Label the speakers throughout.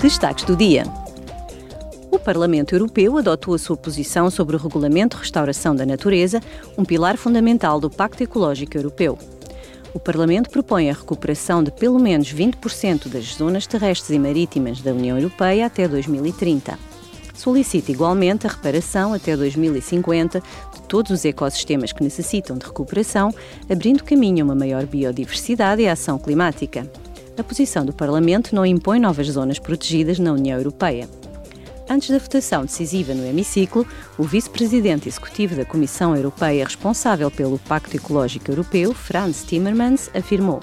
Speaker 1: Destaques do dia. O Parlamento Europeu adotou a sua posição sobre o Regulamento de Restauração da Natureza, um pilar fundamental do Pacto Ecológico Europeu. O Parlamento propõe a recuperação de pelo menos 20% das zonas terrestres e marítimas da União Europeia até 2030. Solicita igualmente a reparação até 2050 de todos os ecossistemas que necessitam de recuperação, abrindo caminho a uma maior biodiversidade e ação climática. A posição do Parlamento não impõe novas zonas protegidas na União Europeia. Antes da votação decisiva no hemiciclo, o vice-presidente executivo da Comissão Europeia responsável pelo Pacto Ecológico Europeu, Franz Timmermans, afirmou: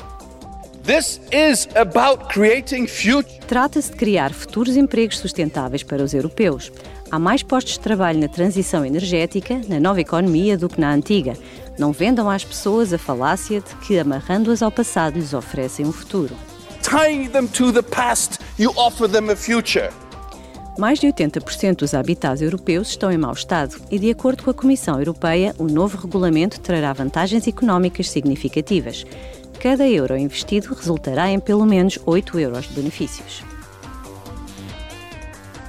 Speaker 1: Trata-se de criar futuros empregos sustentáveis para os europeus. Há mais postos de trabalho na transição energética, na nova economia, do que na antiga. Não vendam às pessoas a falácia de que, amarrando-as ao passado, lhes oferecem um futuro tying them to the past, you offer them a future. Mais de 80% dos habitats europeus estão em mau estado e, de acordo com a Comissão Europeia, o novo regulamento trará vantagens económicas significativas. Cada euro investido resultará em pelo menos 8 euros de benefícios.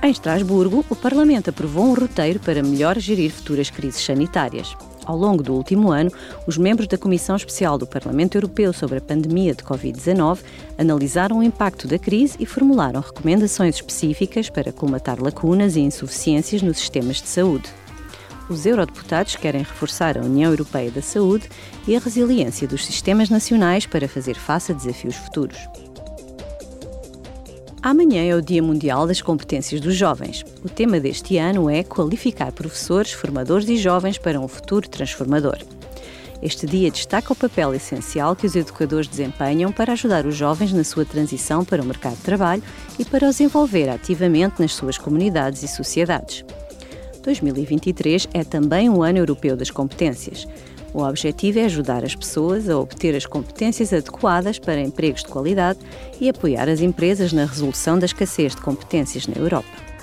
Speaker 1: Em Estrasburgo, o Parlamento aprovou um roteiro para melhor gerir futuras crises sanitárias. Ao longo do último ano, os membros da Comissão Especial do Parlamento Europeu sobre a pandemia de Covid-19 analisaram o impacto da crise e formularam recomendações específicas para colmatar lacunas e insuficiências nos sistemas de saúde. Os eurodeputados querem reforçar a União Europeia da Saúde e a resiliência dos sistemas nacionais para fazer face a desafios futuros. Amanhã é o Dia Mundial das Competências dos Jovens. O tema deste ano é qualificar professores, formadores e jovens para um futuro transformador. Este dia destaca o papel essencial que os educadores desempenham para ajudar os jovens na sua transição para o mercado de trabalho e para os envolver ativamente nas suas comunidades e sociedades. 2023 é também o Ano Europeu das Competências. O objetivo é ajudar as pessoas a obter as competências adequadas para empregos de qualidade e apoiar as empresas na resolução da escassez de competências na Europa.